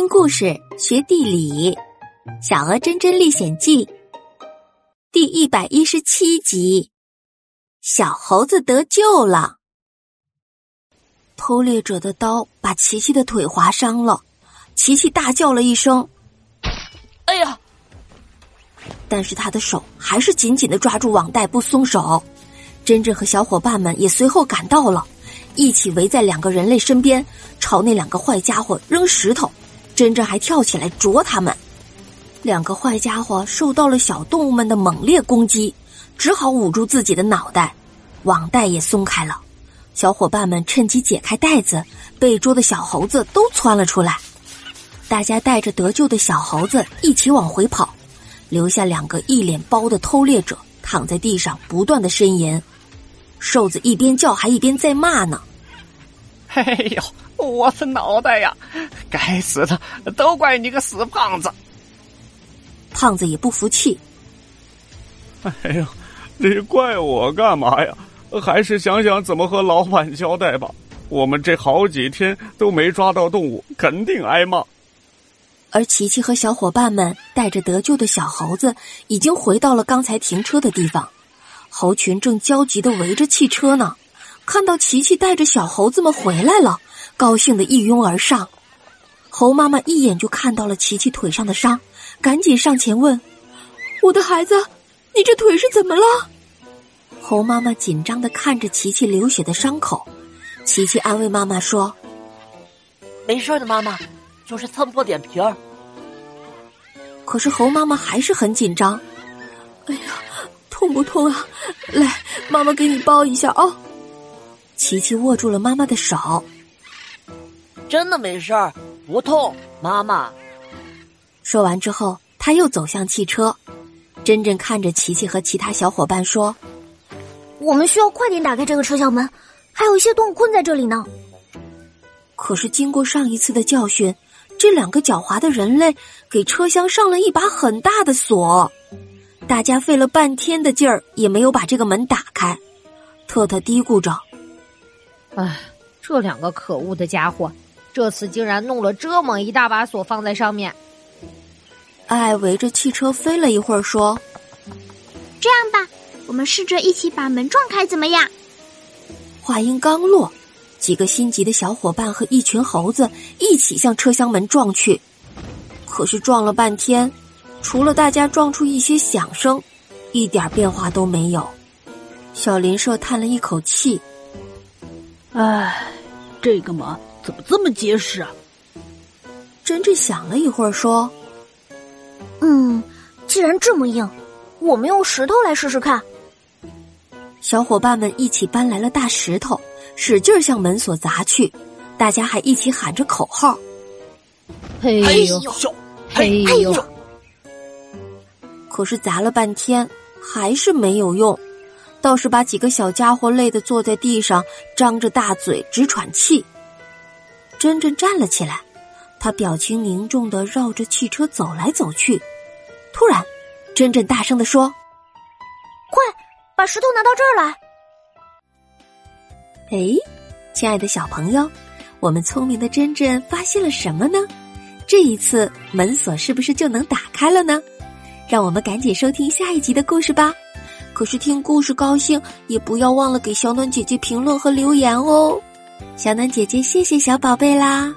听故事学地理，《小鹅真真历险记》第一百一十七集：小猴子得救了。偷猎者的刀把琪琪的腿划伤了，琪琪大叫了一声：“哎呀！”但是他的手还是紧紧的抓住网带不松手。真真和小伙伴们也随后赶到了，一起围在两个人类身边，朝那两个坏家伙扔石头。真真还跳起来啄他们，两个坏家伙受到了小动物们的猛烈攻击，只好捂住自己的脑袋，网带也松开了。小伙伴们趁机解开袋子，被捉的小猴子都窜了出来。大家带着得救的小猴子一起往回跑，留下两个一脸包的偷猎者躺在地上不断的呻吟。瘦子一边叫还一边在骂呢：“哎呦！”我的脑袋呀！该死的，都怪你个死胖子！胖子也不服气。哎呦，你怪我干嘛呀？还是想想怎么和老板交代吧。我们这好几天都没抓到动物，肯定挨骂。而琪琪和小伙伴们带着得救的小猴子，已经回到了刚才停车的地方。猴群正焦急的围着汽车呢。看到琪琪带着小猴子们回来了。高兴的一拥而上，猴妈妈一眼就看到了琪琪腿上的伤，赶紧上前问：“我的孩子，你这腿是怎么了？”猴妈妈紧张的看着琪琪流血的伤口，琪琪安慰妈妈说：“没事的，妈妈，就是蹭破点皮儿。”可是猴妈妈还是很紧张。哎呀，痛不痛啊？来，妈妈给你包一下啊！琪琪握住了妈妈的手。真的没事儿，不痛，妈妈。说完之后，他又走向汽车。真真看着琪琪和其他小伙伴说：“我们需要快点打开这个车厢门，还有一些动物困在这里呢。”可是经过上一次的教训，这两个狡猾的人类给车厢上了一把很大的锁。大家费了半天的劲儿，也没有把这个门打开。特特嘀咕着：“哎，这两个可恶的家伙！”这次竟然弄了这么一大把锁放在上面。爱围着汽车飞了一会儿，说：“这样吧，我们试着一起把门撞开，怎么样？”话音刚落，几个心急的小伙伴和一群猴子一起向车厢门撞去。可是撞了半天，除了大家撞出一些响声，一点变化都没有。小林社叹了一口气：“唉，这个嘛。”怎么这么结实啊？真真想了一会儿，说：“嗯，既然这么硬，我们用石头来试试看。”小伙伴们一起搬来了大石头，使劲向门锁砸去。大家还一起喊着口号：“嘿呦，嘿呦！”可是砸了半天，还是没有用，倒是把几个小家伙累得坐在地上，张着大嘴直喘气。真真站了起来，他表情凝重的绕着汽车走来走去。突然，真真大声的说：“快把石头拿到这儿来！”哎，亲爱的小朋友，我们聪明的真真发现了什么呢？这一次门锁是不是就能打开了呢？让我们赶紧收听下一集的故事吧。可是听故事高兴，也不要忘了给小暖姐姐评论和留言哦。小暖姐姐，谢谢小宝贝啦。